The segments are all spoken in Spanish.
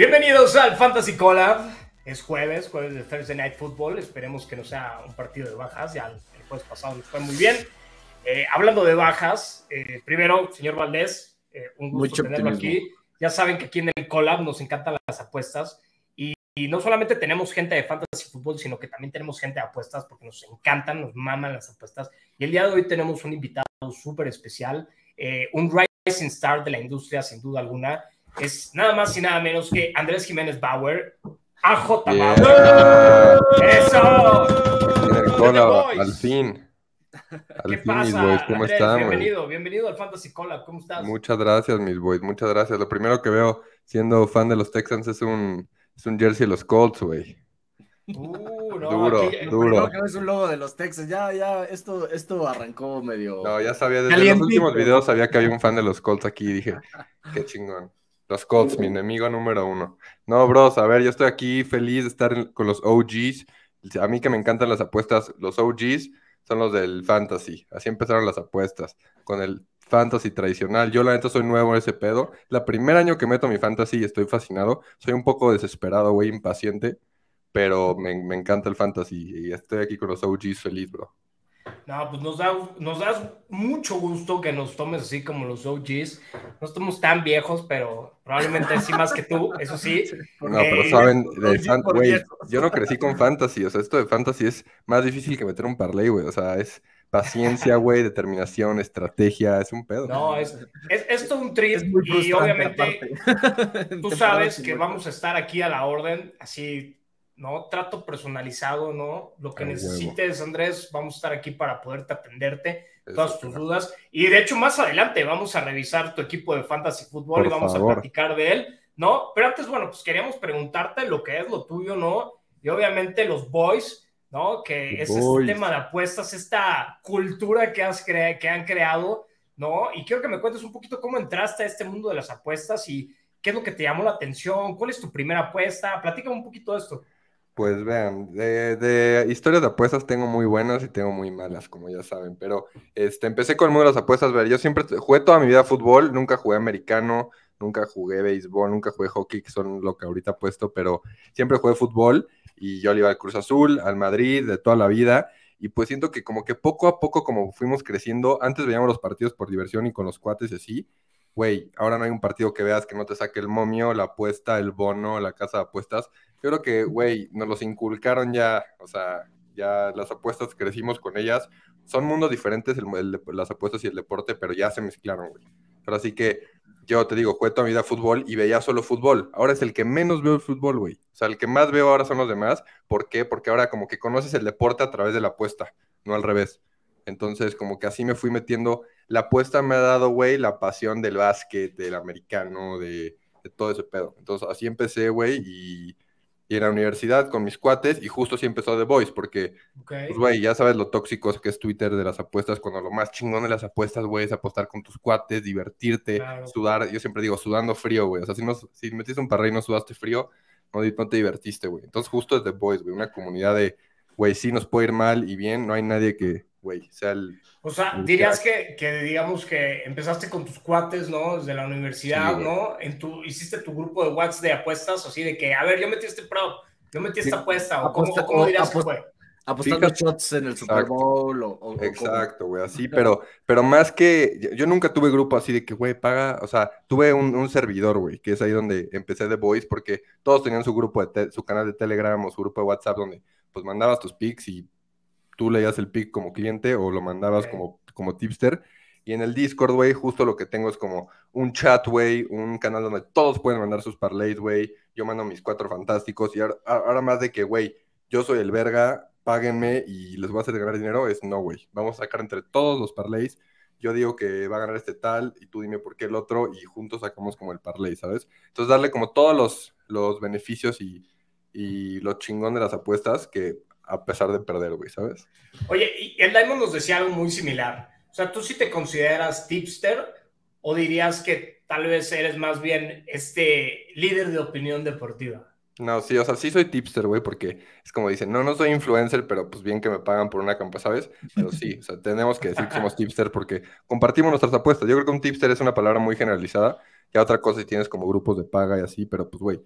Bienvenidos al Fantasy Collab. Es jueves, jueves de Thursday Night Football. Esperemos que no sea un partido de bajas. Ya el jueves pasado nos fue muy bien. Eh, hablando de bajas, eh, primero, señor Valdés, eh, un gusto tenerlo aquí. Ya saben que aquí en el Collab nos encantan las apuestas. Y, y, no solamente tenemos gente de Fantasy Football, sino que también tenemos gente de apuestas porque nos encantan, nos maman las apuestas. Y el día de hoy tenemos un invitado súper especial, un rising star de la industria, sin duda alguna es nada más y nada menos que Andrés Jiménez Bauer, AJ Bauer. ¡Eso! al fin. Al ¿Qué fin, pasa? mis boys, ¿cómo están? Bienvenido, bienvenido al Fantasy Cola, ¿cómo estás? Muchas gracias, mis boys, muchas gracias. Lo primero que veo siendo fan de los Texans es un, es un jersey de los Colts, güey. Uh, no, duro, duro. que es un logo de los Texans. Ya, ya, esto, esto arrancó medio. No, ya sabía, desde los últimos videos sabía que había un fan de los Colts aquí y dije, qué chingón. Los Colts, mi enemigo número uno. No, bros, a ver, yo estoy aquí feliz de estar con los OGs. A mí que me encantan las apuestas, los OGs son los del fantasy. Así empezaron las apuestas, con el fantasy tradicional. Yo la neta soy nuevo en ese pedo. La primer año que meto mi fantasy estoy fascinado. Soy un poco desesperado, güey, impaciente, pero me, me encanta el fantasy y estoy aquí con los OGs feliz, bro. No, pues nos, da, nos das mucho gusto que nos tomes así como los OGs. No estamos tan viejos, pero probablemente sí más que tú, eso sí. No, pero eh, saben, güey, yo no crecí con fantasy, o sea, esto de fantasy es más difícil que meter un parlay, güey, o sea, es paciencia, güey, determinación, estrategia, es un pedo. No, es, es, esto un trip y obviamente tú sabes que vamos a estar aquí a la orden, así ¿no? Trato personalizado, ¿no? Lo que necesites, Andrés, vamos a estar aquí para poderte atenderte, todas tus dudas. Y de hecho, más adelante vamos a revisar tu equipo de Fantasy Football y vamos a platicar de él, ¿no? Pero antes, bueno, pues queríamos preguntarte lo que es lo tuyo, ¿no? Y obviamente los boys, ¿no? Que es este tema de apuestas, esta cultura que, has que han creado, ¿no? Y quiero que me cuentes un poquito cómo entraste a este mundo de las apuestas y qué es lo que te llamó la atención, cuál es tu primera apuesta, platícame un poquito de esto. Pues vean, de, historias de apuestas tengo muy buenas y tengo muy malas, como ya saben, pero este, empecé con el mundo de las apuestas, ver, yo siempre jugué toda mi vida fútbol, nunca jugué americano, nunca jugué béisbol, nunca jugué hockey, que son lo que ahorita he puesto, pero siempre jugué fútbol y yo le iba al Cruz Azul, al Madrid, de toda la vida, y pues siento que como que poco a poco como fuimos creciendo, antes veíamos los partidos por diversión y con los cuates y así, güey, ahora no hay un partido que veas que no te saque el momio, la apuesta, el bono, la casa de apuestas, yo creo que, güey, nos los inculcaron ya, o sea, ya las apuestas crecimos con ellas. Son mundos diferentes el, las apuestas y el deporte, pero ya se mezclaron, güey. Pero así que yo te digo, jugué toda mi vida fútbol y veía solo fútbol. Ahora es el que menos veo el fútbol, güey. O sea, el que más veo ahora son los demás. ¿Por qué? Porque ahora como que conoces el deporte a través de la apuesta, no al revés. Entonces, como que así me fui metiendo. La apuesta me ha dado, güey, la pasión del básquet, del americano, de, de todo ese pedo. Entonces, así empecé, güey, y y en la universidad con mis cuates y justo sí empezó The Voice porque, pues, güey, ya sabes lo tóxicos que es Twitter de las apuestas, cuando lo más chingón de las apuestas, güey, es apostar con tus cuates, divertirte, sudar, yo siempre digo, sudando frío, güey, o sea, si, no, si metiste un parrey y no sudaste frío, no, no te divertiste, güey. Entonces justo es The Voice, güey, una comunidad de, güey, sí nos puede ir mal y bien, no hay nadie que, güey, sea el... O sea, dirías que, que, digamos que empezaste con tus cuates, ¿no? Desde la universidad, ¿no? En tu, hiciste tu grupo de WhatsApp de apuestas, así de que, a ver, yo metí este pro, yo metí esta apuesta, o cómo, cómo dirías que fue. Apostando shots en el Super Bowl o, Exacto, güey, así, pero, pero más que, yo nunca tuve grupo así de que, güey, paga, o sea, tuve un, un servidor, güey, que es ahí donde empecé The Voice, porque todos tenían su grupo, de su canal de Telegram o su grupo de WhatsApp, donde pues mandabas tus pics y tú leías el pick como cliente o lo mandabas como, como tipster. Y en el Discord, güey, justo lo que tengo es como un chat, güey, un canal donde todos pueden mandar sus parlays, güey. Yo mando mis cuatro fantásticos. Y ahora, más de que, güey, yo soy el verga, páguenme y les voy a hacer ganar dinero, es no, güey. Vamos a sacar entre todos los parlays. Yo digo que va a ganar este tal y tú dime por qué el otro y juntos sacamos como el parlay, ¿sabes? Entonces darle como todos los, los beneficios y, y lo chingón de las apuestas que a pesar de perder, güey, ¿sabes? Oye, y el Diamond nos decía algo muy similar. O sea, ¿tú sí te consideras tipster o dirías que tal vez eres más bien este líder de opinión deportiva? No, sí, o sea, sí soy tipster, güey, porque es como dicen, no, no soy influencer, pero pues bien que me pagan por una campa, ¿sabes? Pero sí, o sea, tenemos que decir que somos tipster porque compartimos nuestras apuestas. Yo creo que un tipster es una palabra muy generalizada, ya otra cosa si tienes como grupos de paga y así, pero pues, güey,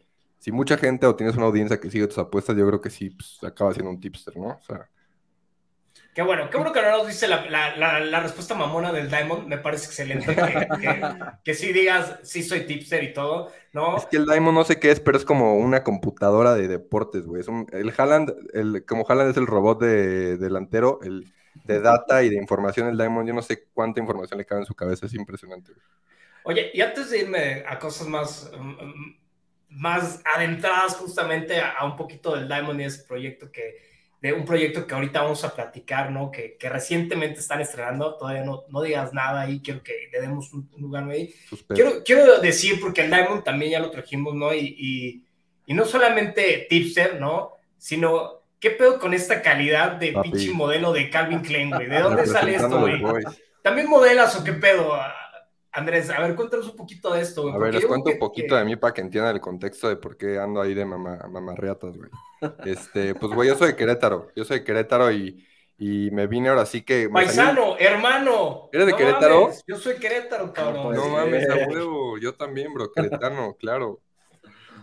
si mucha gente o tienes una audiencia que sigue tus apuestas, yo creo que sí, pues, acaba siendo un tipster, ¿no? O sea, Qué bueno, qué bueno que no nos dice la, respuesta mamona del Diamond, me parece excelente. Que, sí digas, sí soy tipster y todo, ¿no? Es que el Diamond no sé qué es, pero es como una computadora de deportes, güey. el Haaland, el, como Haaland es el robot de, delantero, el de data y de información, el Diamond, yo no sé cuánta información le cabe en su cabeza, es impresionante. Oye, y antes de irme a cosas más, mm, mm, más adentradas justamente a un poquito del Diamond y ese proyecto que de un proyecto que ahorita vamos a platicar, ¿no? Que, que recientemente están estrenando, todavía no, no digas nada ahí, quiero que le demos un, lugar ahí. Quiero, quiero decir, porque el Diamond también ya lo trajimos, ¿no? Y, y, no solamente tipster, ¿no? Sino, ¿qué pedo con esta calidad de pinche modelo de Calvin Klein, güey? ¿De dónde sale esto, güey? ¿También modelas o qué pedo? Andrés, a ver, cuéntanos un poquito de esto. Güey, a ver, les cuento un poquito de mí para que entiendan el contexto de por qué ando ahí de mamá, mamarriatas, güey. Este, pues, güey, yo soy de Querétaro. Yo soy de Querétaro y, y me vine ahora sí que. Paisano, hermano. ¿Eres de Querétaro? Yo soy Querétaro, cabrón. No, mames, a huevo. Yo también, bro, queretano, claro.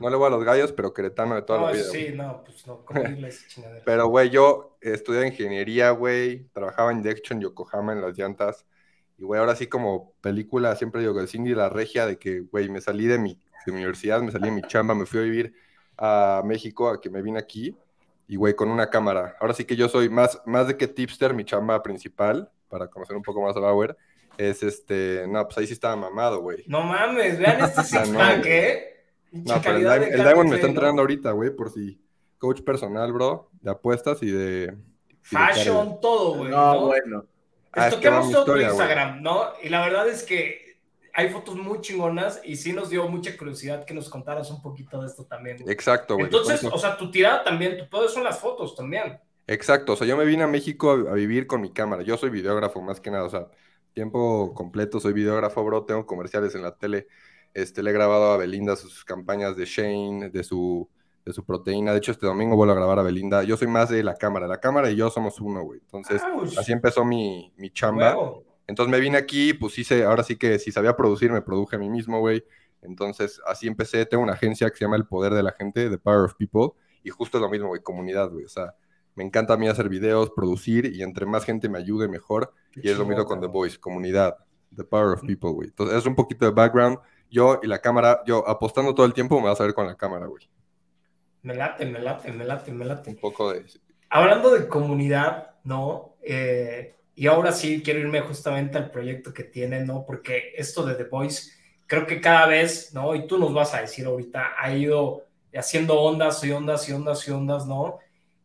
No le voy a los gallos, pero queretano de toda no, la vida. Sí, no, pues no, chingadera. Pero, güey, yo estudié ingeniería, güey. Trabajaba en Dection Yokohama en las llantas. Y, güey, ahora sí como película, siempre digo que el Cindy la regia de que, güey, me salí de mi, de mi universidad, me salí de mi chamba, me fui a vivir a México, a que me vine aquí, y, güey, con una cámara. Ahora sí que yo soy más, más de que tipster, mi chamba principal, para conocer un poco más a Bauer, es este, no, pues ahí sí estaba mamado, güey. No mames, vean este six pack, ¿eh? No, pero el, Diamond, me está entrenando ahorita, güey, por si coach personal, bro, de apuestas y de... Fashion, todo, güey. No, bueno. Ah, toquemos todo tu Instagram, ¿no? Y la verdad es que hay fotos muy chingonas y sí nos dio mucha curiosidad que nos contaras un poquito de esto también. Exacto, güey. Entonces, o sea, tu tirada también, tu pedo son las fotos también. Exacto, o sea, yo me vine a México a, vivir con mi cámara. Yo soy videógrafo más que nada, o sea, tiempo completo soy videógrafo, bro. Tengo comerciales en la tele. Este, le he grabado a Belinda sus campañas de Shane, de su de su proteína. De hecho, este domingo vuelvo a grabar a Belinda. Yo soy más de la cámara. La cámara y yo somos uno, güey. Entonces, así empezó mi, mi chamba. Entonces me vine aquí, pues hice, ahora sí que si sabía producir, me produje a mí mismo, güey. Entonces, así empecé. Tengo una agencia que se llama El Poder de la Gente, The Power of People. Y justo es lo mismo, güey, comunidad, güey. O sea, me encanta a mí hacer videos, producir, y entre más gente me ayude, mejor. y es lo mismo con The Voice, comunidad, The Power of People, güey. Entonces, es un poquito de background. Yo y la cámara, yo apostando todo el tiempo me vas a ver con la cámara, güey. Me late, me late, me late, me late. Un poco de... Hablando de comunidad, ¿no? Eh, y ahora sí quiero irme justamente al proyecto que tienen, ¿no? Porque esto de The Voice, creo que cada vez, ¿no? Y tú nos vas a decir ahorita, ha ido haciendo ondas y ondas y ondas y ondas, ¿no?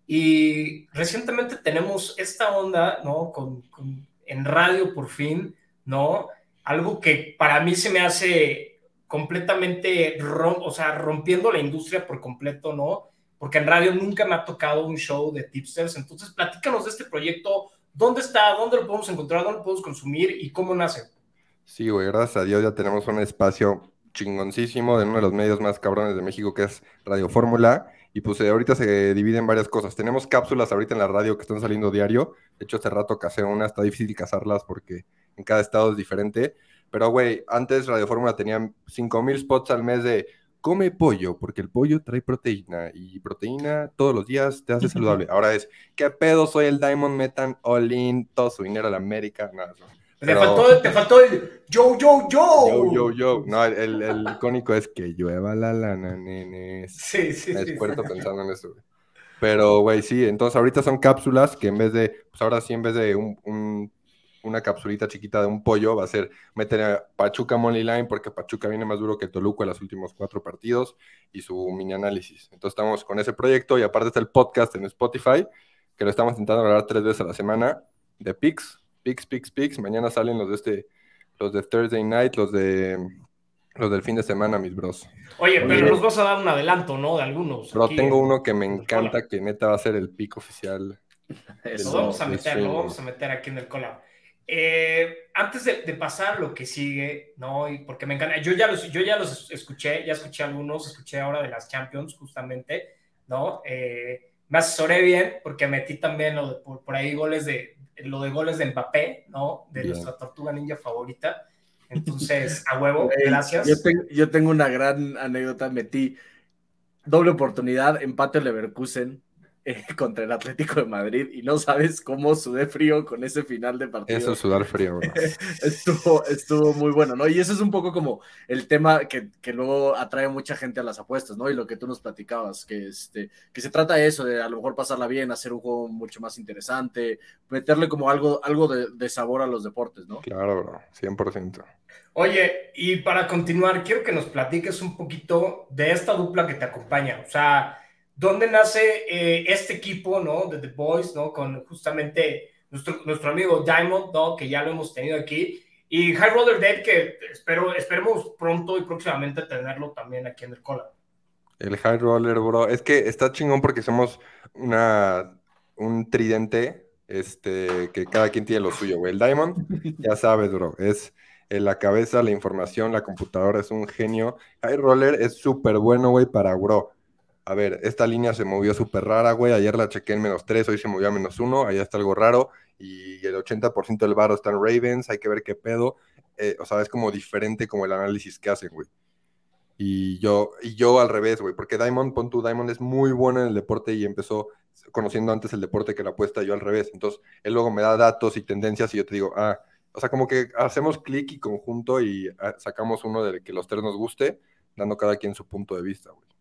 Y recientemente tenemos esta onda, ¿no? Con, en radio por fin, ¿no? Algo que para mí se me hace completamente, o sea, rompiendo la industria por completo, ¿no? Porque en radio nunca me ha tocado un show de tipsters. Entonces, platícanos de este proyecto. ¿Dónde está? ¿Dónde lo podemos encontrar? ¿Dónde lo podemos consumir? ¿Y cómo nace? Sí, güey, gracias a Dios ya tenemos un espacio chingoncísimo de uno de los medios más cabrones de México, que es Radio Fórmula. Y pues eh, ahorita se divide en varias cosas. Tenemos cápsulas ahorita en la radio que están saliendo diario. De hecho, hace rato casé una, está difícil cazarlas porque en cada estado es diferente. Pero, güey, antes Radio Fórmula tenía 5000 spots al mes de come pollo, porque el pollo trae proteína y proteína todos los días te hace saludable. Ahora es, ¿qué pedo? Soy el Diamond Metan All In, todo su dinero a la América. Nada, te, faltó, te faltó el yo, yo, yo. Yo, yo, yo. No, el, el, icónico es que llueva la lana, nenes. Sí, sí, Me sí. pensando en eso, güey. Pero, güey, sí, entonces ahorita son cápsulas que en vez de, pues ahora sí, en vez de un una capsulita chiquita de un pollo va a ser meter a Pachuca Money Line porque Pachuca viene más duro que Toluca en los últimos cuatro partidos y su mini análisis. Entonces estamos con ese proyecto y aparte está el podcast en Spotify que lo estamos intentando grabar tres veces a la semana de Pix, Pix, Pix, Pix. Mañana salen los de este, los de Thursday Night, los de los del fin de semana, mis bros. Oye, pero nos vas a dar un adelanto, ¿no? De algunos. Pero tengo uno que me encanta, que neta va a ser el pico oficial. Eso, vamos a meter, lo vamos a meter aquí en el collab. Eh, antes de, pasar lo que sigue, ¿no? Y porque me encanta, yo ya, los, yo ya los escuché, ya escuché algunos, escuché ahora de las Champions, justamente, ¿no? Eh, me asesoré bien porque metí también lo de, por, ahí goles de, lo de goles de Mbappé, ¿no? De nuestra tortuga ninja favorita. Entonces, a huevo, gracias. Yo, yo tengo una gran anécdota, metí doble oportunidad, empate Leverkusen eh, contra el Atlético de Madrid y no sabes cómo sudé frío con ese final de partido. Eso es sudar frío. estuvo, estuvo muy bueno, ¿no? Y eso es un poco como el tema que, que, luego atrae mucha gente a las apuestas, ¿no? Y lo que tú nos platicabas, que, este, que se trata de eso, de a lo mejor pasarla bien, hacer un juego mucho más interesante, meterle como algo, algo de, de sabor a los deportes, ¿no? Claro, bro, 100%. Oye, y para continuar, quiero que nos platiques un poquito de esta dupla que te acompaña. O sea, ¿Dónde nace eh, este equipo, ¿no? De The Boys, ¿no? Con justamente nuestro, nuestro amigo Diamond, ¿no? Que ya lo hemos tenido aquí. Y High Roller Dead, que espero, esperemos pronto y próximamente tenerlo también aquí en el cola. El High Roller, bro. Es que está chingón porque somos una, un tridente, este, que cada quien tiene lo suyo, güey. El Diamond, ya sabes, bro, es en la cabeza, la información, la computadora, es un genio. High Roller es súper bueno, güey, para, bro a ver, esta línea se movió súper rara, güey. Ayer la chequé en menos 3, hoy se movió a menos 1, allá está algo raro. Y el 80% del varo está en Ravens, hay que ver qué pedo. Eh, o sea, es como diferente como el análisis que hacen, güey. Y yo, y yo al revés, güey, porque Diamond, pon tu Diamond es muy bueno en el deporte y empezó conociendo antes el deporte que la apuesta, yo al revés. Entonces, él luego me da datos y tendencias y yo te digo, ah, o sea, como que hacemos clic y conjunto y ah, sacamos uno de que los tres nos guste, dando cada quien su punto de vista, güey.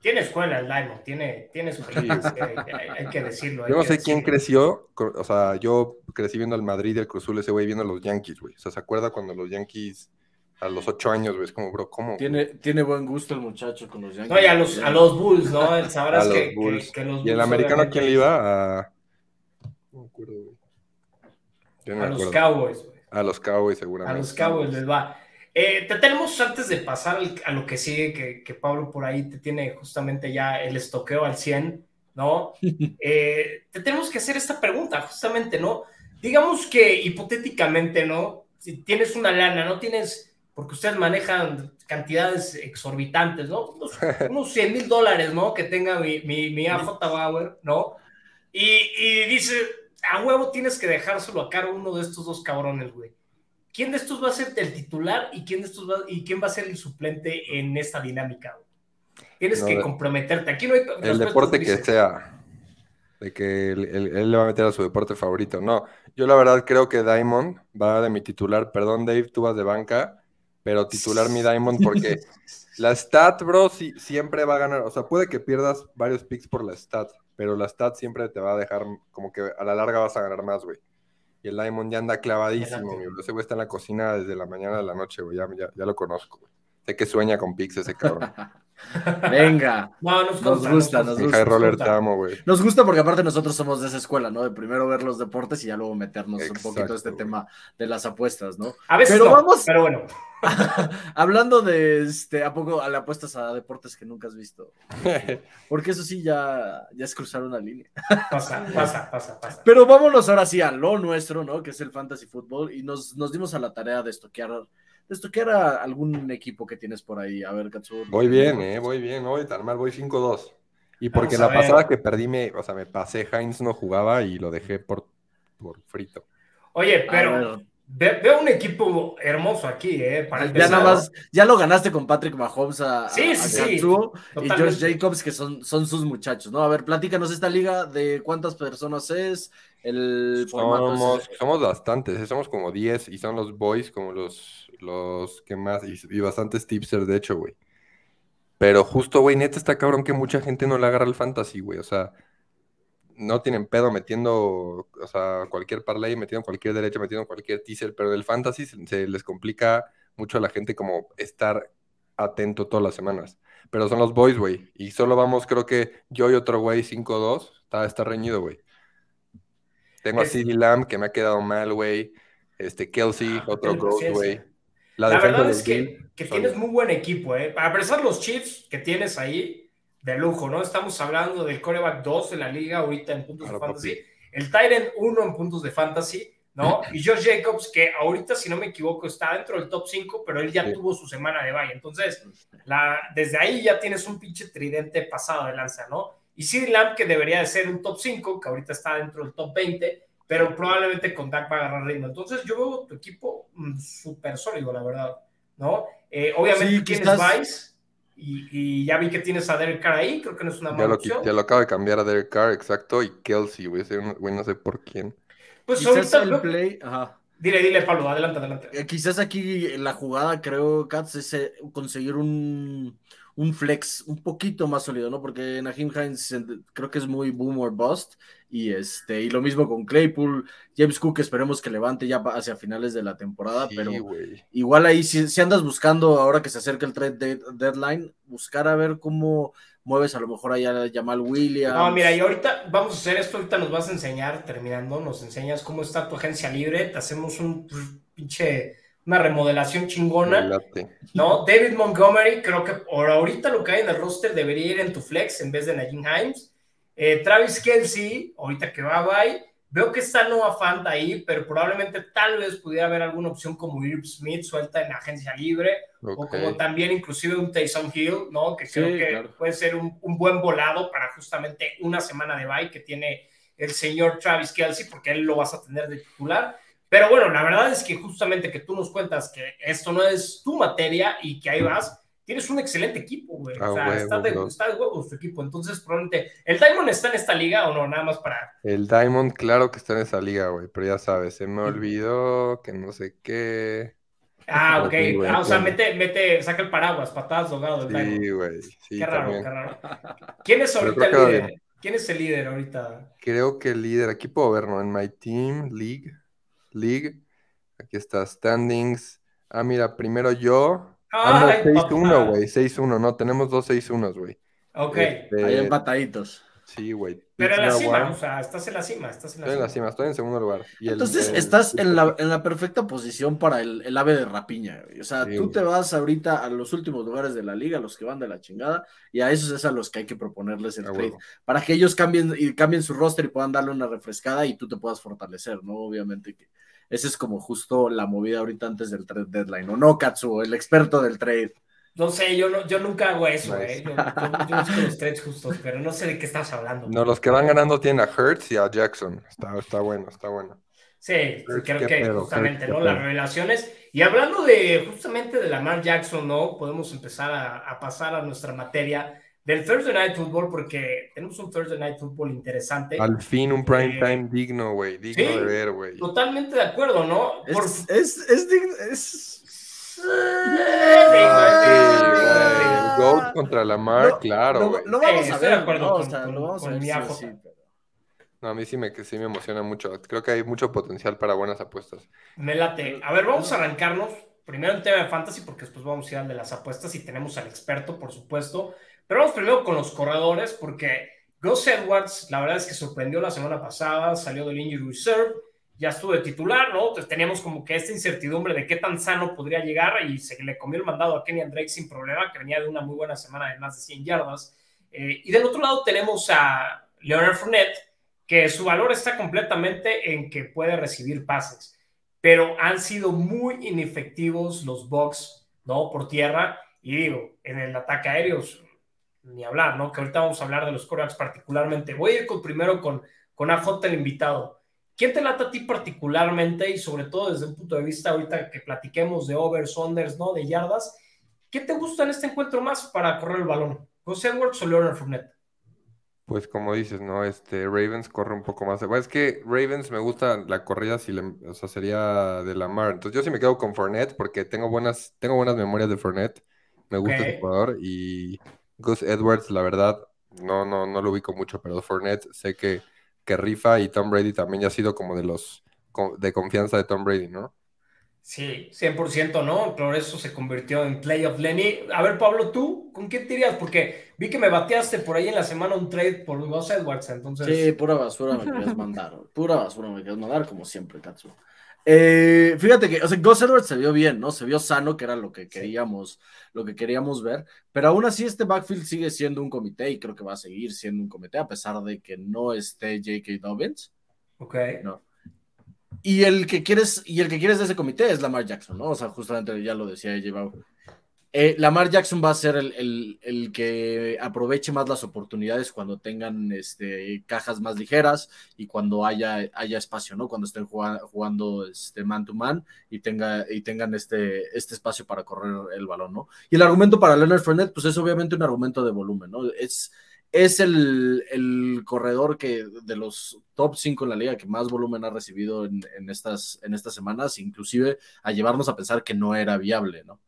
Tiene escuela el Diamond, tiene, tiene su hay, que decirlo. yo no sé quién creció, o sea, yo crecí viendo al Madrid y el Cruzul, ese güey viendo a los Yankees, güey. O sea, ¿se acuerda cuando los Yankees a los ocho años, güey? Es como, bro, ¿cómo? Tiene, tiene buen gusto el muchacho con los Yankees. No, y a los, a los Bulls, ¿no? Sabrás que, los Bulls. Que, ¿Y el americano a quién le iba? A... No me acuerdo, güey. a los Cowboys, güey. A los Cowboys, seguramente. A los Cowboys les va. Eh, te tenemos antes de pasar a lo que sigue, que, Pablo por ahí te tiene justamente ya el estoqueo al 100, ¿no? Eh, te tenemos que hacer esta pregunta, justamente, ¿no? Digamos que hipotéticamente, ¿no? Si tienes una lana, no tienes, porque ustedes manejan cantidades exorbitantes, ¿no? Unos, 100 mil dólares, ¿no? Que tenga mi, mi, mi AJ Bauer, ¿no? Y, y dice, a huevo tienes que dejárselo a cargo uno de estos dos cabrones, güey. ¿Quién de estos va a ser el titular y quién, de estos va, y quién va a ser el suplente en esta dinámica? Tienes que comprometerte. Aquí no hay. El deporte que sea. De que él, le va a meter a su deporte favorito. No, yo la verdad creo que Diamond va de mi titular. Perdón, Dave, tú vas de banca, pero titular mi Diamond porque la stat, bro, siempre va a ganar. O sea, puede que pierdas varios picks por la stat, pero la stat siempre te va a dejar como que a la larga vas a ganar más, güey. Y el Diamond ya anda clavadísimo, mi Ese güey está en la cocina desde la mañana a la noche, güey. Ya, ya, lo conozco, güey. Sé que sueña con Pix ese cabrón. Venga. nos, gusta, nos gusta. roller te amo, güey. Nos gusta porque aparte nosotros somos de esa escuela, ¿no? De primero ver los deportes y ya luego meternos un poquito a este tema de las apuestas, ¿no? A veces pero vamos. Pero bueno. Hablando de este, ¿a poco le apuestas a deportes que nunca has visto? Porque eso sí ya, ya es cruzar una línea. pasa, pasa, pasa, pasa. Pero vámonos ahora sí a lo nuestro, ¿no? Que es el fantasy fútbol y nos, nos dimos a la tarea de estoquear esto que era algún equipo que tienes por ahí. A ver, Katsu. Voy bien, eh, voy bien. No voy tan mal, voy 5-2. Y porque la pasada que perdí, me, o sea, me pasé, Heinz no jugaba y lo dejé por, por frito. Oye, pero veo un equipo hermoso aquí, ¿eh? Para ya nada más, ya lo ganaste con Patrick Mahomes a, sí, sí, y George Jacobs, que son, son sus muchachos, ¿no? A ver, platícanos esta liga de cuántas personas es, el somos, somos bastantes, ¿eh? somos como 10 y son los boys como los los que más, y, bastantes tipsters, de hecho, güey. Pero justo, güey, neta está cabrón que mucha gente no le agarra el fantasy, güey. O sea, no tienen pedo metiendo, o sea, cualquier parlay, metiendo cualquier derecho, metiendo cualquier teaser, pero del fantasy se, les complica mucho a la gente como estar atento todas las semanas. Pero son los boys, güey. Y solo vamos, creo que yo y otro güey, 5-2. Está, está reñido, güey. Tengo a CD Lamb, que me ha quedado mal, güey. Este, Kelsey, ah, otro Ghost, güey. La, verdad es que, tienes muy buen equipo, ¿eh? Para empezar, los Chiefs que tienes ahí, de lujo, ¿no? Estamos hablando del coreback 2 en la liga ahorita en puntos de fantasy, el Tyrant 1 en puntos de fantasy, ¿no? Y Josh Jacobs, que ahorita, si no me equivoco, está dentro del top 5, pero él ya tuvo su semana de bye. Entonces, la, desde ahí ya tienes un pinche tridente pasado de lanza, ¿no? Y Sid Lamb, que debería de ser un top 5, que ahorita está dentro del top 20, pero probablemente con Dak va a agarrar ritmo. Entonces yo veo tu equipo mm, súper sólido, la verdad, ¿no? Eh, obviamente, ¿quién es Vice? Y, ya vi que tienes a Derek Carr ahí, creo que no es una mala ya opción. Ya lo acabo de cambiar a Derek Carr, exacto, y Kelsey, güey, no sé por quién. Pues ahorita el play, ajá. Dile, dile, Pablo, adelante, adelante. Eh, quizás aquí la jugada, creo, Katz, es eh, conseguir un, un flex un poquito más sólido, ¿no? Porque Nahim Hines creo que es muy boom or bust. Y este, y lo mismo con Claypool, James Cook, esperemos que levante ya hacia finales de la temporada, pero igual ahí si, andas buscando ahora que se acerca el trade deadline, buscar a ver cómo mueves a lo mejor allá a Jamal Williams. No, mira, y ahorita vamos a hacer esto, ahorita nos vas a enseñar, terminando, nos enseñas cómo está tu agencia libre, te hacemos un pinche una remodelación chingona. ¿no? David Montgomery, creo que por ahorita lo que hay en el roster debería ir en tu flex en vez de Najin Himes. Eh, Travis Kelsey, ahorita que va a bye. Veo que está Noah Fant ahí, pero probablemente tal vez pudiera haber alguna opción como Irv Smith suelta en agencia libre, o como también inclusive un Taysom Hill, ¿no? Que creo que puede ser un, un, buen volado para justamente una semana de bye que tiene el señor Travis Kelsey, porque él lo vas a tener de titular. Pero bueno, la verdad es que justamente que tú nos cuentas que esto no es tu materia y que ahí vas, tienes un excelente equipo, güey. o sea, está, de, está, de, huevos tu equipo. Entonces, probablemente, ¿el Diamond está en esta liga o no? Nada más para. El Diamond, claro que está en esa liga, güey. Pero ya sabes, se me olvidó que no sé qué. Ah, ok. ah, o sea, mete, mete, saca el paraguas, patadas ahogado. Sí, güey. Sí, qué raro, qué raro. ¿Quién es ahorita el líder? ¿Quién es el líder ahorita? Creo que el líder, aquí puedo ver, ¿no? En My Team League. League. Aquí está, standings. Ah, mira, primero yo. Ah, 6-1, güey. 6-1, no, tenemos dos 6-1, güey. Ok. Este... Hay empataditos. Sí, güey. Pero en la cima, o sea, estás en la cima, estás en la estoy en la cima, estoy en segundo lugar. Entonces estás en la, en la, perfecta posición para el, el ave de rapiña. Güey. O sea, tú te vas ahorita a los últimos lugares de la liga, los que van de la chingada, y a esos es a los que hay que proponerles el trade. Para que ellos cambien, y cambien su roster y puedan darle una refrescada y tú te puedas fortalecer, ¿no? Obviamente que esa es como justo la movida ahorita antes del trade deadline. ¿O no, Katsu, el experto del trade? No sé, yo, no, yo nunca hago eso, ¿eh? Yo, yo, los trades justos, pero no sé de qué estás hablando. No, los que van ganando tienen a Hertz y a Jackson. Está, está bueno, está bueno. Sí, creo que justamente, ¿no? Las revelaciones. Y hablando de justamente de Lamar Jackson, ¿no? Podemos empezar a, a pasar a nuestra materia del Thursday Night Football, porque tenemos un Thursday Night Football interesante. Al fin un prime eh, time digno, güey, digno de ver, güey. Totalmente de acuerdo, ¿no? Es, es, es digno, es... Gold contra Lamar, claro, güey. Lo, vamos a ver, con, vamos a ver, No, a mí sí me, sí me emociona mucho. Creo que hay mucho potencial para buenas apuestas. Me late. A ver, vamos a arrancarnos. Primero en tema de fantasy, porque después vamos a ir al de las apuestas y tenemos al experto, por supuesto. Pero vamos primero con los corredores, porque Gus Edwards, la verdad es que sorprendió la semana pasada, salió del Injury Reserve, ya estuvo de titular, ¿no? Entonces teníamos como que esta incertidumbre de qué tan sano podría llegar y se le comió el mandado a Kenny Drake sin problema, que venía de una muy buena semana de más de 100 yardas. Eh, y del otro lado tenemos a Leonard Fournette, que su valor está completamente en que puede recibir pases, pero han sido muy inefectivos los Bucks, ¿no? Por tierra. Y digo, en el ataque aéreo ni hablar, ¿no? Que ahorita vamos a hablar de los corebacks particularmente. Voy a ir con, primero con, con AJ, el invitado. ¿Quién te lata a ti particularmente y sobre todo desde un punto de vista ahorita que platiquemos de overs, unders, ¿no? De yardas. ¿Qué te gusta en este encuentro más para correr el balón? ¿José Edwards o Leonard Fournette? Pues como dices, ¿no? Este, Ravens corre un poco más. es que Ravens me gusta la corrida si le, o sea, sería de Lamar. Entonces yo sí me quedo con Fournette porque tengo buenas, tengo buenas memorias de Fournette. Me gusta el jugador y Gus Edwards, la verdad, no, no, no lo ubico mucho, pero Fournette sé que, que rifa y Tom Brady también ya ha sido como de los de confianza de Tom Brady, ¿no? Sí, 100%, ¿no? Por eso se convirtió en Play of Lenny. A ver, Pablo, ¿tú con qué tirías? Porque vi que me bateaste por ahí en la semana un trade por Gus Edwards, entonces... Sí, pura basura me querías mandar. Pura basura me querías mandar, como siempre, Katsu. Eh, fíjate que, o sea, Gus Edwards se vio bien, ¿no? Se vio sano, que era lo que queríamos, lo que queríamos ver, pero aún así este backfield sigue siendo un comité y creo que va a seguir siendo un comité a pesar de que no esté J.K. Dobbins. Ok. No. Y el que quieres, y el que quieres de ese comité es Lamar Jackson, ¿no? O sea, justamente ya lo decía J. Eh, Lamar Jackson va a ser el, que aproveche más las oportunidades cuando tengan este, cajas más ligeras y cuando haya, haya espacio, ¿no? Cuando estén jugando, este, man to man y, tenga, y tengan este, este espacio para correr el balón, ¿no? Y el argumento para Leonard Fournette, pues es obviamente un argumento de volumen, ¿no? Es, es el, corredor que de los top 5 en la liga que más volumen ha recibido en, estas, en estas semanas, inclusive a llevarnos a pensar que no era viable, ¿no?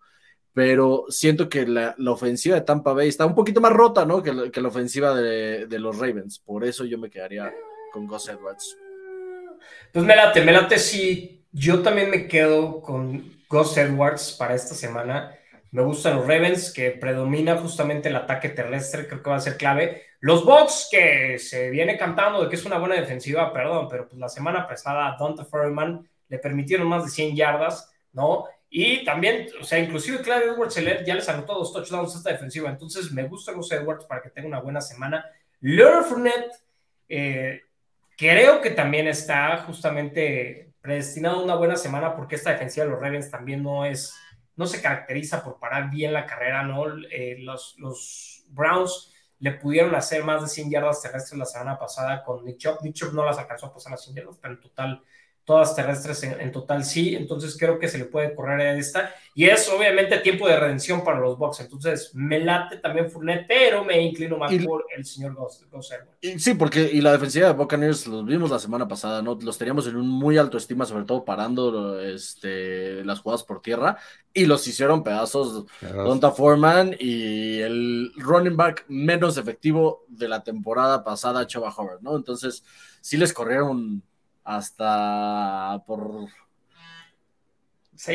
Pero siento que la, ofensiva de Tampa Bay está un poquito más rota, ¿no? Que, la ofensiva de, los Ravens. Por eso yo me quedaría con Gus Edwards. Pues me late, me late sí. Yo también me quedo con Gus Edwards para esta semana. Me gustan los Ravens, que predomina justamente el ataque terrestre, creo que va a ser clave. Los Bucks, que se viene cantando de que es una buena defensiva, perdón, pero pues la semana pasada a Donta Foreman le permitieron más de 100 yardas, ¿no? Y también, o sea, inclusive Clyde Edwards ya les anotó dos touchdowns a esta defensiva. Entonces, me gusta los Edwards para que tenga una buena semana. Leonard Fournette, eh, creo que también está justamente predestinado a una buena semana porque esta defensiva de los Ravens también no es, no se caracteriza por parar bien la carrera, ¿no? Eh, los, los Browns le pudieron hacer más de 100 yardas terrestres la semana pasada con Nick Chubb. No las alcanzó a pasar a 100 yardas, pero en total todas terrestres en, total sí, entonces creo que se le puede correr a esta, y es obviamente tiempo de redención para los Bucks, entonces me late también Fournette, pero me inclino más por el señor Goss, Sí, porque y la defensiva de Buccaneers los vimos la semana pasada, ¿no? Los teníamos en un muy alto estima, sobre todo parando este, las jugadas por tierra, y los hicieron pedazos Donta Foreman y el running back menos efectivo de la temporada pasada, Chava Howard, ¿no? Entonces, sí les corrieron hasta por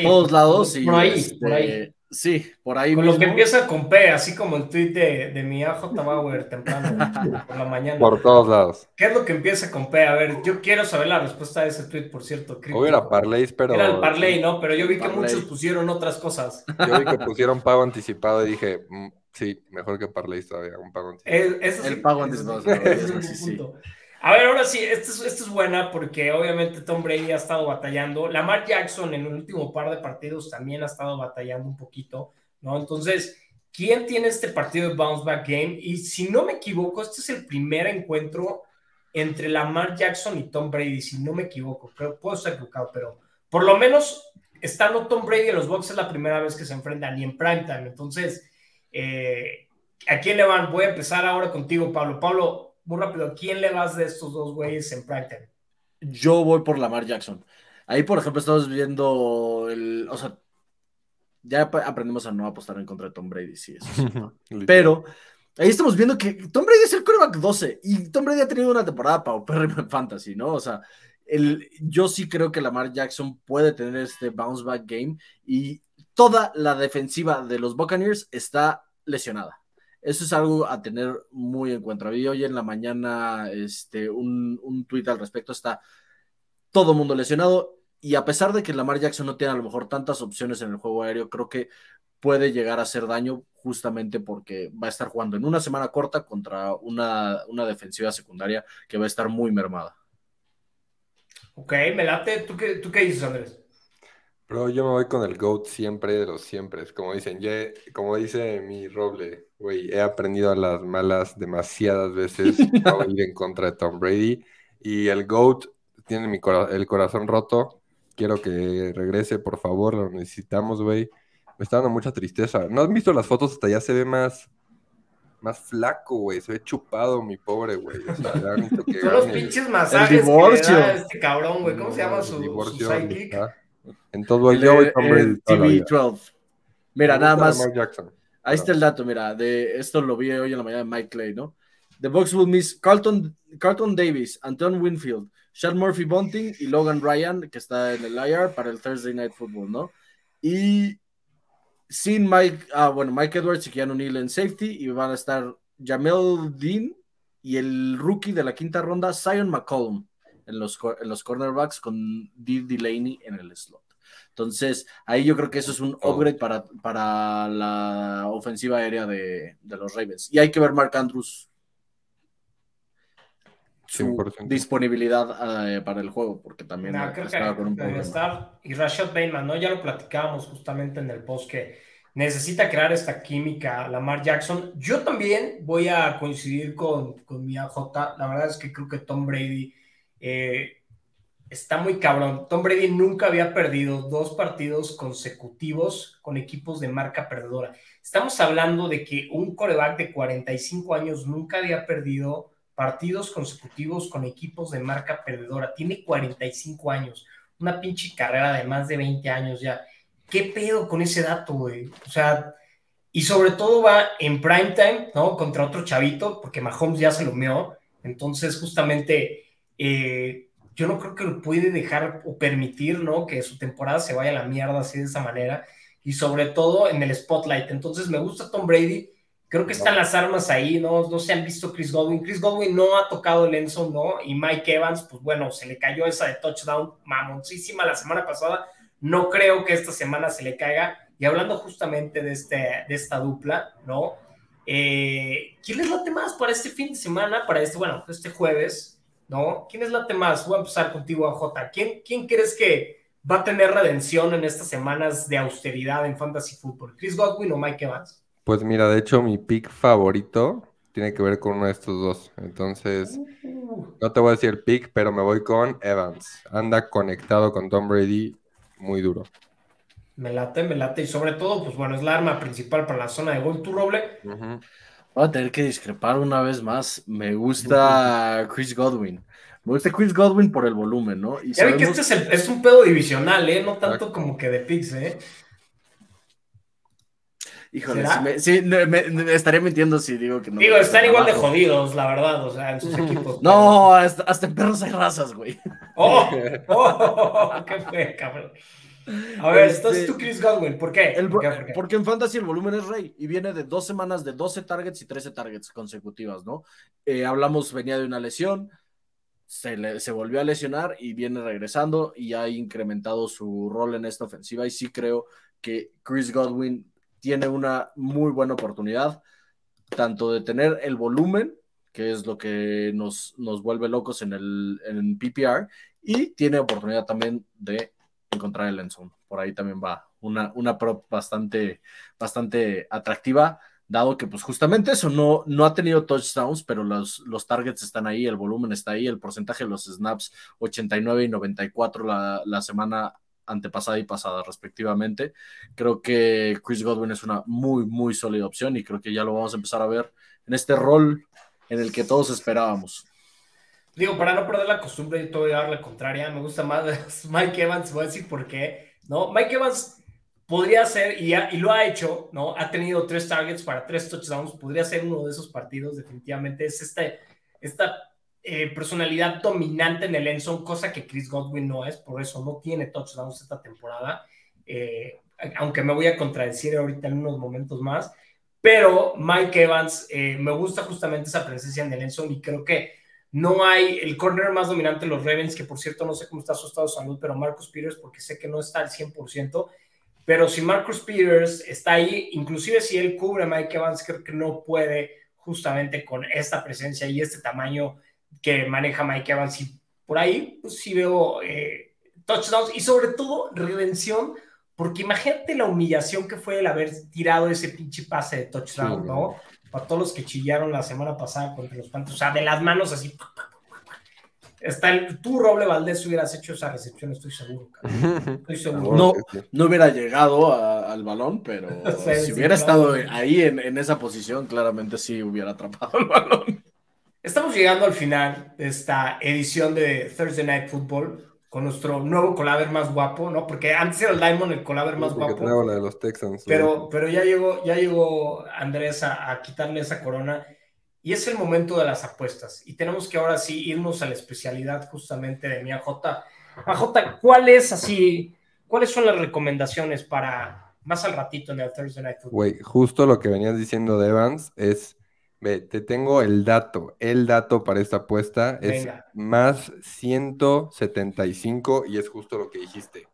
todos lados. y, por ahí, este, por ahí. Sí, por ahí. Con lo que empieza con P, así como el tweet de, de mi AJ Bauer temprano por la mañana. Por todos lados. ¿Qué es lo que empieza con P? A ver, yo quiero saber la respuesta de ese tweet, por cierto. Era Parley, pero. Era el Parley, ¿no? Pero yo vi que muchos pusieron otras cosas. Yo vi que pusieron pago anticipado y dije, mm, sí, mejor que Parley todavía, un pago anticipado. el pago anticipado. sí, sí. A ver, ahora sí, esta es, es, buena porque obviamente Tom Brady ha estado batallando. Lamar Jackson en el último par de partidos también ha estado batallando un poquito, ¿no? Entonces, ¿quién tiene este partido de Bounce Back Game? Y si no me equivoco, este es el primer encuentro entre Lamar Jackson y Tom Brady, si no me equivoco. Pero puedo estar equivocado, pero por lo menos estando Tom Brady en los boxes es la primera vez que se enfrentan y en primetime. Entonces, eh, ¿a quién le van? Voy a empezar ahora contigo, Pablo. Pablo, muy rápido, ¿a quién le vas de estos dos güeyes en primetime? Yo voy por Lamar Jackson. Ahí, por ejemplo, estamos viendo el. O sea, ya aprendimos a no apostar en contra de Tom Brady, sí, eso Pero ahí estamos viendo que Tom Brady es el quarterback 12 y Tom Brady ha tenido una temporada paupérrima en fantasy, ¿no? O sea, el, yo sí creo que Lamar Jackson puede tener este bounce back game y toda la defensiva de los Buccaneers está lesionada. Eso es algo a tener muy en cuenta. Vi hoy en la mañana este, un, un tuit al respecto. Está todo mundo lesionado. Y a pesar de que Lamar Jackson no tiene a lo mejor tantas opciones en el juego aéreo, creo que puede llegar a hacer daño justamente porque va a estar jugando en una semana corta contra una, una defensiva secundaria que va a estar muy mermada. Ok, me late. ¿Tú qué, tú qué dices, Andrés? Pero yo me voy con el GOAT siempre de los siempre. Como dicen, como dice mi Roble, güey, he aprendido a las malas demasiadas veces a ir en contra de Tom Brady. Y el GOAT tiene mi el corazón roto. Quiero que regrese, por favor, lo necesitamos, güey. Me está dando mucha tristeza. ¿No has visto las fotos? Hasta ya se ve más, más flaco, güey. Se ve chupado, mi pobre, güey. O sea, Son los pinches masajes que da este cabrón, güey. ¿Cómo se llama su, su sidekick? Entonces yo voy TV12. Mira, nada más. Ahí está el dato, mira, de esto lo vi hoy en la mañana de Mike Clay, ¿no? The box will miss Carlton, Carlton Davis, Anton Winfield, Sean Murphy Bunting y Logan Ryan, que está en el IR para el Thursday Night Football, ¿no? Y sin Mike, ah, bueno, Mike Edwards y Keanu Neal en safety, y van a estar Jamel Dean y el rookie de la quinta ronda, Zion McCollum en los, en los cornerbacks con Dave Delaney en el slot. Entonces, ahí yo creo que eso es un oh. upgrade para, para la ofensiva aérea de, los Ravens. Y hay que ver Mark Andrews su disponibilidad eh, para el juego, porque también estaba con un problema. y Rashad Bateman, ¿no? Ya lo platicábamos justamente en el post que necesita crear esta química Lamar Jackson. Yo también voy a coincidir con, con mi AJ. La verdad es que creo que Tom Brady eh, está muy cabrón. Tom Brady nunca había perdido dos partidos consecutivos con equipos de marca perdedora. Estamos hablando de que un coreback de 45 años nunca había perdido partidos consecutivos con equipos de marca perdedora. Tiene 45 años, una pinche carrera de más de 20 años ya. ¿Qué pedo con ese dato, güey? O sea, y sobre todo va en prime time, ¿no? Contra otro chavito, porque Mahomes ya se lo meó. Entonces, justamente, eh, yo no creo que lo puede dejar o permitir, ¿no? Que su temporada se vaya a la mierda así de esa manera. Y sobre todo en el spotlight. Entonces, me gusta Tom Brady. Creo que están las armas ahí, ¿no? No se han visto Chris Godwin. Chris Godwin no ha tocado el Enzo, ¿no? Y Mike Evans, pues bueno, se le cayó esa de touchdown mamoncísima la semana pasada no creo que esta semana se le caiga. Y hablando justamente de, este, de esta dupla, ¿no? Eh, ¿Quién les late más para este fin de semana? Para este, bueno, este jueves, ¿no? ¿Quién les late más? Voy a empezar contigo, AJ. ¿Quién, ¿Quién crees que va a tener redención en estas semanas de austeridad en Fantasy Football? ¿Chris Godwin o Mike Evans? Pues mira, de hecho, mi pick favorito tiene que ver con uno de estos dos. Entonces, uh. no te voy a decir el pick, pero me voy con Evans. Anda conectado con Tom Brady muy duro. Me late, me late. Y sobre todo, pues bueno, es la arma principal para la zona de gol. ¿Tu roble? Voy a tener que discrepar una vez más. Me gusta Chris Godwin. Me gusta Chris Godwin por el volumen, ¿no? Y ya que este es, un pedo divisional, ¿eh? No tanto como que de picks, ¿eh? Híjole, sí, me, estaría mintiendo si digo que no. Digo, están igual de jodidos, la verdad, o sea, en sus equipos. No, hasta, en perros hay razas, güey. ¡Oh! oh qué fue, cabrón! A ver, este, estás tú, Chris Godwin, ¿por qué? Porque en Fantasy el volumen es rey y viene de dos semanas de 12 targets y 13 targets consecutivas, ¿no? Eh, hablamos, venía de una lesión, se, le, se volvió a lesionar y viene regresando y ha incrementado su rol en esta ofensiva y sí creo que Chris Godwin tiene una muy buena oportunidad, tanto de tener el volumen, que es lo que nos, nos vuelve locos en el en PPR, y tiene oportunidad también de encontrar el endzone. Por ahí también va una, una prop bastante, bastante atractiva, dado que pues justamente eso no, no ha tenido touchdowns, pero los, los targets están ahí, el volumen está ahí, el porcentaje de los snaps 89 y 94 la, la semana antepasada y pasada respectivamente. Creo que Chris Godwin es una muy, muy sólida opción y creo que ya lo vamos a empezar a ver en este rol en el que todos esperábamos. Digo, para no perder la costumbre, yo te voy a dar la contraria. Me gusta más Mike Evans, voy a decir por qué. ¿no? Mike Evans podría ser, y, y, lo ha hecho, ¿no? Ha tenido tres targets para tres touchdowns, podría ser uno de esos partidos, definitivamente. Es este, esta eh, personalidad dominante en el endzone, cosa que Chris Godwin no es, por eso no tiene touchdowns esta temporada, eh, aunque me voy a contradecir ahorita en unos momentos más, pero Mike Evans, eh, me gusta justamente esa presencia en el endzone y creo que no hay el corner más dominante de los Ravens, que por cierto no sé cómo está su estado de salud, pero Marcus Peters, porque sé que no está al 100%, pero si Marcus Peters está ahí, inclusive si él cubre a Mike Evans, creo que no puede justamente con esta presencia y este tamaño que maneja Mike Evans y por ahí pues sí veo eh, touchdowns y sobre todo redención, porque imagínate la humillación que fue el haber tirado ese pinche pase de touchdown, ¿no? Para todos los que chillaron la semana pasada contra los Panthers, o sea, de las manos así. Está el, tú, Roble Valdés, hubieras hecho esa recepción, estoy seguro. Estoy seguro. No, no hubiera llegado al balón, pero si hubiera estado ahí en, en, esa posición, claramente sí hubiera atrapado el balón. Estamos llegando al final de esta edición de Thursday Night Football con nuestro nuevo colaver más guapo, ¿no? Porque antes era el Diamond el colaver más guapo. La de los Texans. Pero, pero ya llegó, ya llegó Andrés a, quitarle esa corona y es el momento de las apuestas. Y tenemos que ahora sí irnos a la especialidad justamente de mi AJ. AJ, ¿cuáles así, cuáles son las recomendaciones para más al ratito en el Thursday Night Football? Güey, justo lo que venías diciendo de Evans es Ve, te tengo el dato. El dato para esta apuesta es más 175 y es justo lo que dijiste.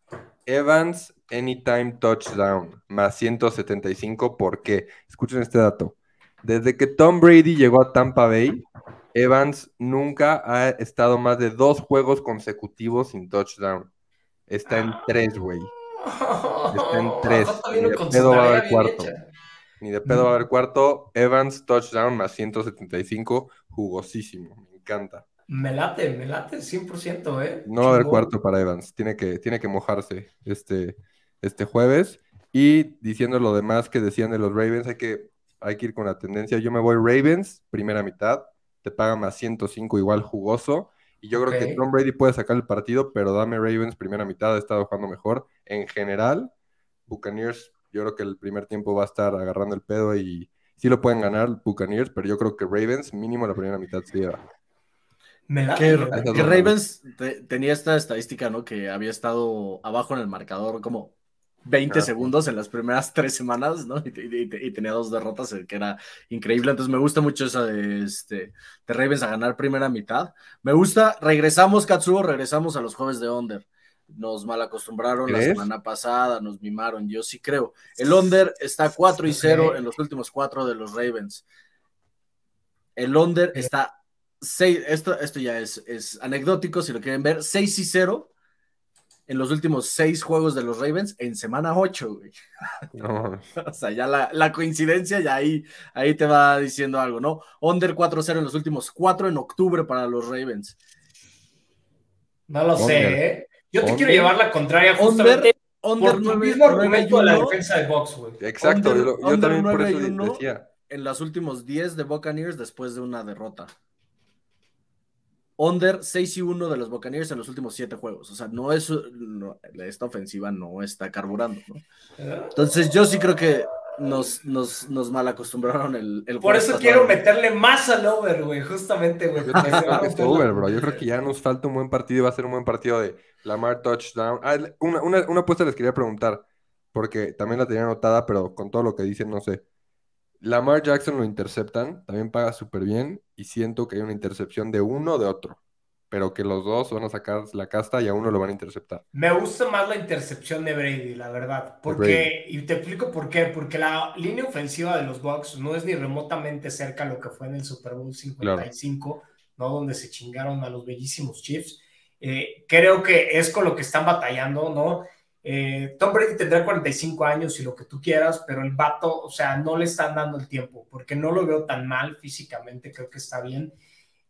Evans Anytime Touchdown, más 175. ¿Por qué? Escuchen este dato. Desde que Tom Brady llegó a Tampa Bay, Evans nunca ha estado más de dos juegos consecutivos sin touchdown. Está en tres, güey. Está en 3. Ni de pedo va a haber cuarto. Ni de pedo va a haber cuarto. Evans, touchdown más 175. Jugosísimo. Me encanta. Me late, me late 100%, ¿eh? No va a haber cuarto para Evans. Tiene que, tiene que mojarse este, este jueves. Y diciendo lo demás que decían de los Ravens, hay que, hay que ir con la tendencia. Yo me voy Ravens, primera mitad. Te paga más 105 igual jugoso. Y yo creo que Tom Brady puede sacar el partido, pero dame Ravens primera mitad, ha estado jugando mejor. En general, Buccaneers, yo creo que el primer tiempo va a estar agarrando el pedo y sí lo pueden ganar Buccaneers, pero yo creo que Ravens mínimo la primera mitad se lleva. que, Ravens tenía esta estadística, ¿no? Que había estado abajo en el marcador como 20 segundos en las primeras tres semanas, ¿no? Y, tenía dos derrotas, que era increíble. Entonces me gusta mucho esa de, este, de Ravens a ganar primera mitad. Me gusta, regresamos, Katsuo, regresamos a los jueves de Under. Nos mal acostumbraron la semana pasada, nos mimaron, yo sí creo. El Under está 4 y 0 en los últimos cuatro de los Ravens. El Under está 6, esto, esto ya es, es anecdótico, si lo quieren ver, 6 y 0 en los últimos seis juegos de los Ravens en semana 8, güey. No. o sea, ya la, coincidencia ya ahí, ahí te va diciendo algo, ¿no? Under 4-0 en los últimos cuatro en octubre para los Ravens. No lo sé, ¿eh? Yo te quiero llevar la contraria justamente under, por tu mismo argumento de la defensa de Box, güey. Exacto, yo, también por eso decía. En los últimos 10 de Buccaneers después de una derrota. Under 6 y 1 de los Buccaneers en los últimos 7 juegos. O sea, no es. esta ofensiva no está carburando. ¿no? Entonces, yo sí creo que nos, nos, nos mal acostumbraron el. el Por eso quiero meterle más al over, güey. Justamente, güey. Yo creo que ya nos falta un buen partido y va a ser un buen partido de Lamar touchdown. Ah, una, una, una apuesta les quería preguntar, porque también la tenía anotada, pero con todo lo que dicen, no sé. Lamar Jackson lo interceptan, también paga súper bien y siento que hay una intercepción de uno o de otro, pero que los dos van a sacar la casta y a uno lo van a interceptar. Me gusta más la intercepción de Brady, la verdad, porque, y te explico por qué, porque la línea ofensiva de los Bucks no es ni remotamente cerca a lo que fue en el Super Bowl 55, ¿no? Donde se chingaron a los bellísimos Chiefs. Eh, creo que es con lo que están batallando, ¿no? Eh, Tom Brady tendrá 45 años y lo que tú quieras, pero el vato, o sea, no le están dando el tiempo, porque no lo veo tan mal físicamente, creo que está bien.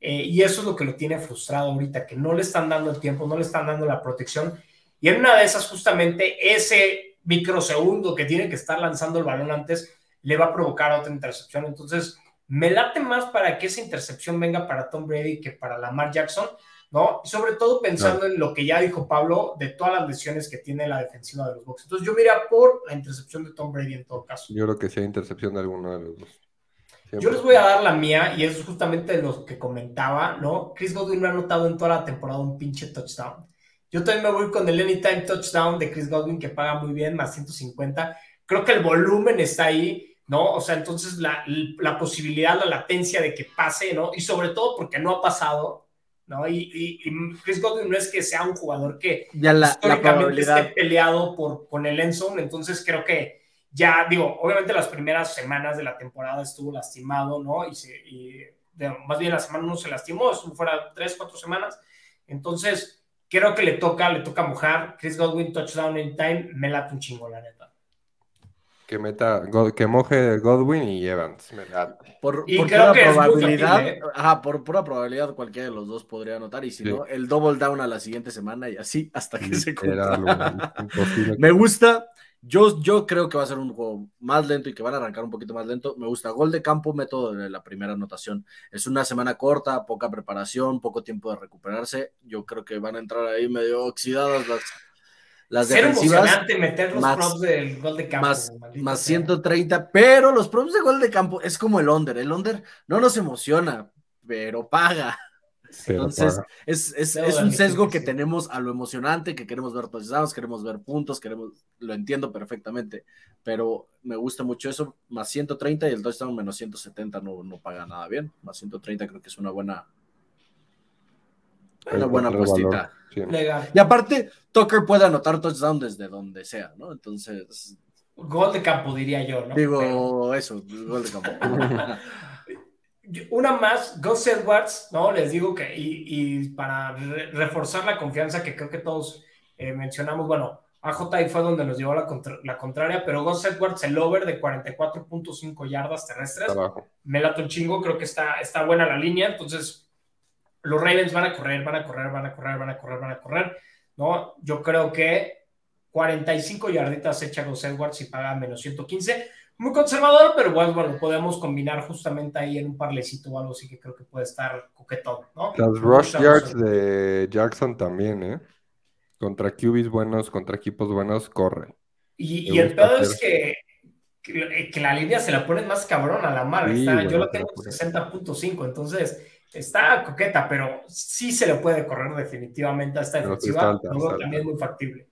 Eh, y eso es lo que lo tiene frustrado ahorita, que no le están dando el tiempo, no le están dando la protección. Y en una de esas, justamente ese microsegundo que tiene que estar lanzando el balón antes, le va a provocar otra intercepción. Entonces, me late más para que esa intercepción venga para Tom Brady que para Lamar Jackson ¿no? Y sobre todo pensando en lo que ya dijo Pablo de todas las lesiones que tiene la defensiva de los Bucks. Entonces yo miraría por la intercepción de Tom Brady en todo caso. Yo creo que sea intercepción de alguno de los dos. Yo les voy a dar la mía y es justamente lo que comentaba, ¿no? Chris Godwin no ha anotado en toda la temporada un pinche touchdown. Yo también me voy con el anytime touchdown de Chris Godwin que paga muy bien, más 150. Creo que el volumen está ahí, ¿no? O sea, entonces la, la posibilidad, la latencia de que pase, ¿no? Y sobre todo porque no ha pasado, ¿no? Y, Chris Godwin no es que sea un jugador que ya la, históricamente esté peleado por, con el Enzo, entonces creo que ya, digo, obviamente las primeras semanas de la temporada estuvo lastimado, ¿no? Y, se, más bien la semana no se lastimó, estuvo fuera tres, cuatro semanas, entonces creo que le toca, le toca mojar, Chris Godwin, touchdown in time, me late un chingo, la neta que meta, que moje Godwin y Evans. Por, y pura probabilidad, ¿eh? por pura probabilidad cualquiera de los dos podría anotar y si no, el double down a la siguiente semana y así hasta que se cumpla. Me gusta, yo, yo creo que va a ser un juego más lento y que van a arrancar un poquito más lento. Me gusta gol de campo, método de la primera anotación. Es una semana corta, poca preparación, poco tiempo de recuperarse. Yo creo que van a entrar ahí medio oxidadas las las Ser emocionante meter los props del gol de campo. Más, 130, pero los props de gol de campo es como el under. El under no nos emociona, pero paga. Entonces, es, es, es, un sesgo que tenemos a lo emocionante, que queremos ver touchdowns, queremos ver puntos, queremos, lo entiendo perfectamente, pero me gusta mucho eso, más 130 y el touchdown menos 170 no, no paga nada bien, más 130 creo que es una buena, una buena postita. Y aparte, Tucker puede anotar touchdown desde donde sea, ¿no? Entonces. Gol de campo, diría yo, ¿no? Digo, eso, gol de campo. Una más, Gus Edwards, ¿no? Les digo que, y, para reforzar la confianza que creo que todos eh, mencionamos, bueno, AJ fue donde nos llevó la, la contraria, pero Gus Edwards, el over de 44.5 yardas terrestres, me lato un chingo, creo que está, está buena la línea, entonces los Ravens van a correr, van a correr, van a correr, van a correr, van a correr, ¿no? Yo creo que 45 yarditas echa Gus Edwards y paga menos 115, muy conservador, pero bueno, bueno, podemos combinar justamente ahí en un parlecito o algo así que creo que puede estar coquetón, ¿no? Las rush yards de Jackson también, ¿eh? Contra QBs buenos, contra equipos buenos, corre. Y, el pedo es que, que, la línea se la pone más cabrón a la mar. yo la tengo 60.5, entonces está coqueta, pero sí se le puede correr definitivamente a esta defensiva. también muy factible.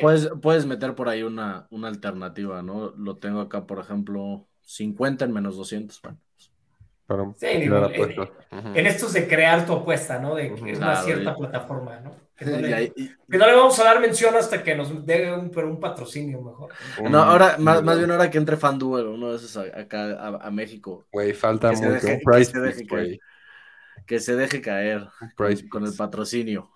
Puedes, puedes meter por ahí una, una alternativa, ¿no? Lo tengo acá, por ejemplo, 50 en menos 200. Bueno, sí, en, estos de crear tu apuesta, ¿no? De que es una cierta plataforma, ¿no? Que no, le, vamos a dar mención hasta que nos dé un, pero un patrocinio mejor. No, ahora, más, bien ahora que entre FanDuel, uno de esos acá a, México. Güey, falta mucho. un price que, se deje caer, que se deje caer con, el patrocinio.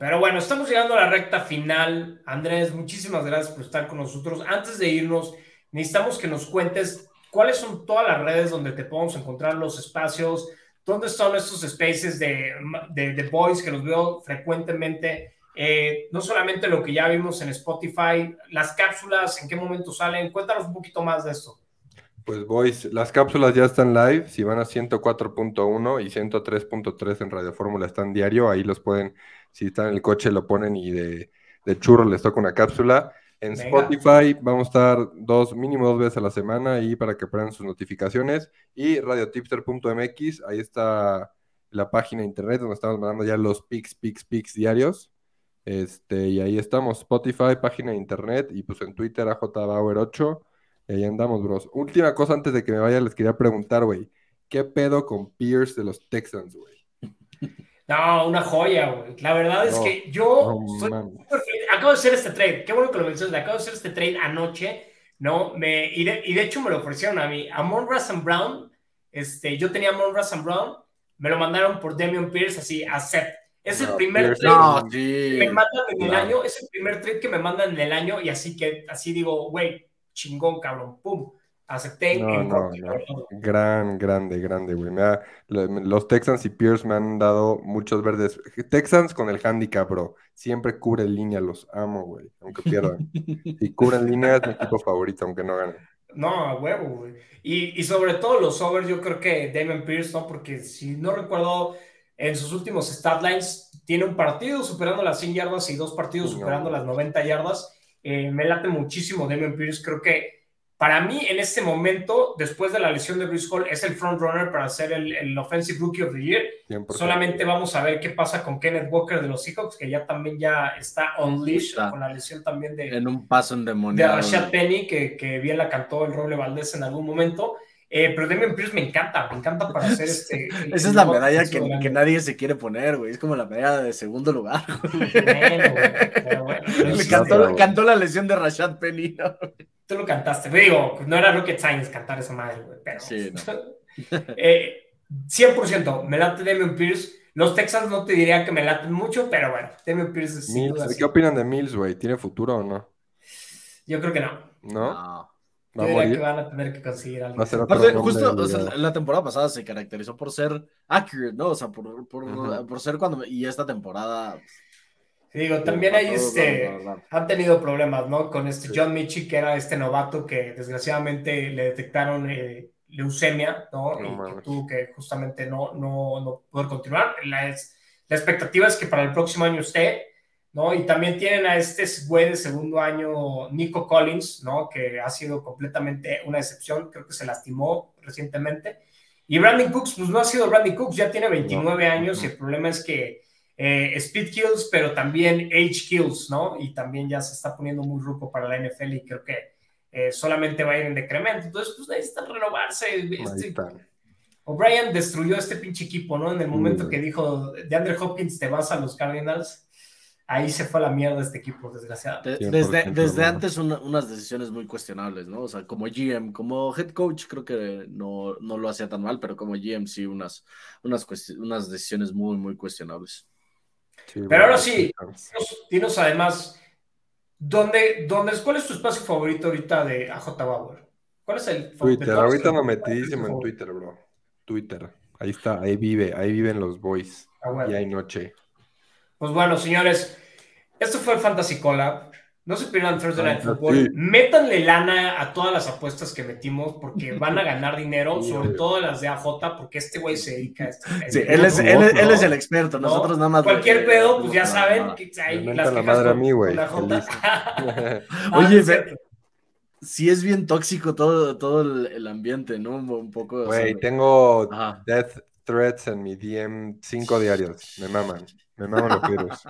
Pero bueno, estamos llegando a la recta final. Andrés, muchísimas gracias por estar con nosotros. Antes de irnos, necesitamos que nos cuentes cuáles son todas las redes donde te podemos encontrar los espacios, dónde están estos spaces de, de, Boys que los veo frecuentemente. Eh, no solamente lo que ya vimos en Spotify, las cápsulas, en qué momento salen. Cuéntanos un poquito más de esto. Pues Boys, las cápsulas ya están live. Si van a 104.1 y 103.3 en Radio Fórmula están diario, ahí los pueden, si están en el coche, lo ponen y de, de churro les toca una cápsula. En Spotify vamos a estar dos, mínimo dos veces a la semana y para que prendan sus notificaciones. Y radiotipster.mx, ahí está la página de internet donde estamos mandando ya los pics, pics, pics diarios. Este, y ahí estamos, Spotify, página de internet, y pues en Twitter, AJBauer8. Y ahí andamos, bros. Última cosa antes de que me vaya, les quería preguntar, güey. ¿Qué pedo con Pierce de los Texans, güey? No, una joya, güey. La verdad es que yo acabo de hacer este trade. Qué bueno que lo mencionas. Acabo de hacer este trade anoche, ¿no? Me, y, de, hecho me lo ofrecieron a mí. A Monra Brown, este, yo tenía Monra Brown, me lo mandaron por Damian Pierce, así, set. Es el primer trade que me mandan en el año. Es el primer trade que me mandan en el año. Y así que, así digo, güey, chingón, cabrón. Pum acepté. No, no, Gran, grande, grande, güey. los Texans y Pierce me han dado muchos verdes. Texans con el handicap, bro. Siempre cubre línea, los amo, güey, aunque pierdan. y cubren línea es mi equipo favorito, aunque no ganen. No, a huevo, güey. Y, sobre todo los overs, yo creo que Damon Pierce, ¿no? Porque si no recuerdo, en sus últimos stat lines tiene un partido superando las 100 yardas y dos partidos superando las 90 yardas. Eh, me late muchísimo Damon Pierce. Creo que para mí, en este momento, después de la lesión de Bruce Hall, es el frontrunner para ser el, Offensive Rookie of the Year. Solamente vamos a ver qué pasa con Kenneth Walker de los Seahawks, que ya también ya está unleashed con la lesión también de... En un paso De Rashad Penny, que, que bien la cantó el Roble Valdés en algún momento. Eh, pero Damian Pierce me encanta, me encanta para hacer este. Esa es la medalla que, que, nadie se quiere poner, güey. Es como la medalla de segundo lugar. Bueno, bueno, cantó, cantó, la lesión de Rashad Penny. ¿no? Tú lo cantaste. Me digo, no era Rocket Science cantar esa madre, güey. Pero. Sí, no. eh, 100%, me late Damian Pierce. Los Texans no te diría que me laten mucho, pero bueno, Damian Pierce es. Mills, ¿Qué opinan de Mills, güey? ¿Tiene futuro o no? Yo creo que no. ¿No? no. Yo diría que van a tener que conseguir algo. justo la temporada pasada se caracterizó por ser accurate, ¿no? O sea, por, por, por ser cuando. Y esta temporada. digo, también ahí este, han tenido problemas, ¿no? Con este John Michi, que era este novato que desgraciadamente le detectaron eh, leucemia, ¿no? y que tuvo que justamente no, no, no poder continuar. La, la expectativa es que para el próximo año esté. ¿No? Y también tienen a este güey de segundo año, Nico Collins, ¿no? Que ha sido completamente una excepción, creo que se lastimó recientemente. Y Brandon Cooks, pues no ha sido Brandon Cooks, ya tiene 29 años y el problema es que eh, speed kills, pero también age kills, ¿no? Y también ya se está poniendo muy ruco para la NFL y creo que eh, solamente va a ir en decremento. Entonces, pues necesitan renovarse. Este, O'Brien destruyó este pinche equipo, ¿no? En el momento que dijo, de Andre Hopkins, te vas a los Cardinals ahí se fue la mierda este equipo, desgraciadamente. Desde, desde antes unas decisiones muy cuestionables, ¿no? O sea, como GM, como head coach creo que no, no lo hacía tan mal, pero como GM sí unas, unas, unas decisiones muy, muy cuestionables. pero ahora sí, dinos, además ¿Dónde, dónde, ¿Cuál es tu espacio favorito ahorita de AJ Bauer? ¿Cuál es el Twitter, ahorita no metidísimo en Twitter, bro. Twitter. Ahí está, ahí vive, ahí viven los boys. Ah, y hay noche. Pues bueno, señores, esto fue el Fantasy Collab. No se pierdan Thursday Night Football. Métanle lana a todas las apuestas que metimos porque van a ganar dinero, sobre todo las de AJ, porque este güey se dedica a esto. Sí, él es, él, él es, el experto, nosotros nada más. Cualquier pedo, pues ya saben que hay las la madre a mí, güey. Oye, sí es bien tóxico todo, todo el, ambiente, ¿no? Un poco. Güey, tengo death threats en mi DM cinco diarios. Me maman. Me maman los virus.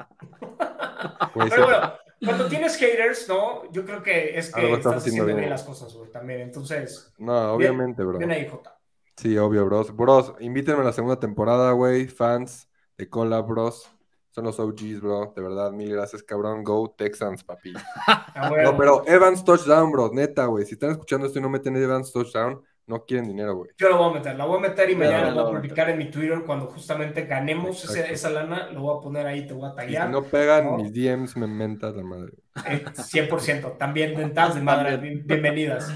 Pero bueno, cuando tienes haters, ¿no? Yo creo que es que estás haciendo bien. las cosas, güey, también. Entonces. No, obviamente, bro. Ven ahí, Jota. Sí, obvio, bros. Bros, invítenme a la segunda temporada, güey. Fans de Collab, bros. Son los OGs, bro. De verdad, mil gracias, cabrón. Go Texans, papi. Ah, no, pero Evans Touchdown, bro. Neta, güey. Si están escuchando esto y no meten Evans Touchdown, no quieren dinero, güey. Yo lo voy a meter, la voy a meter y mañana lo voy a publicar en mi Twitter cuando justamente ganemos esa lana, lo voy a poner ahí, te voy a tallar. si no pegan mis DMs, me mentas la madre. 100%, eh, también mentas de madre, bienvenidas.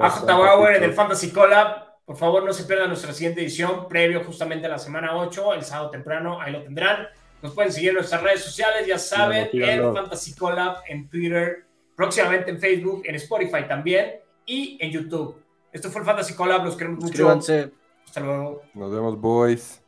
A J. Bauer en el Fantasy Collab, por favor no se pierdan nuestra siguiente edición, previo justamente a la semana 8, el sábado temprano, ahí lo tendrán. Nos pueden seguir en nuestras redes sociales, ya saben, en Fantasy Collab, en Twitter, próximamente en Facebook, en Spotify también y en YouTube. Esto fue el Fantasy Collab, los queremos mucho. Suscríbanse. Hasta luego. Nos vemos, boys.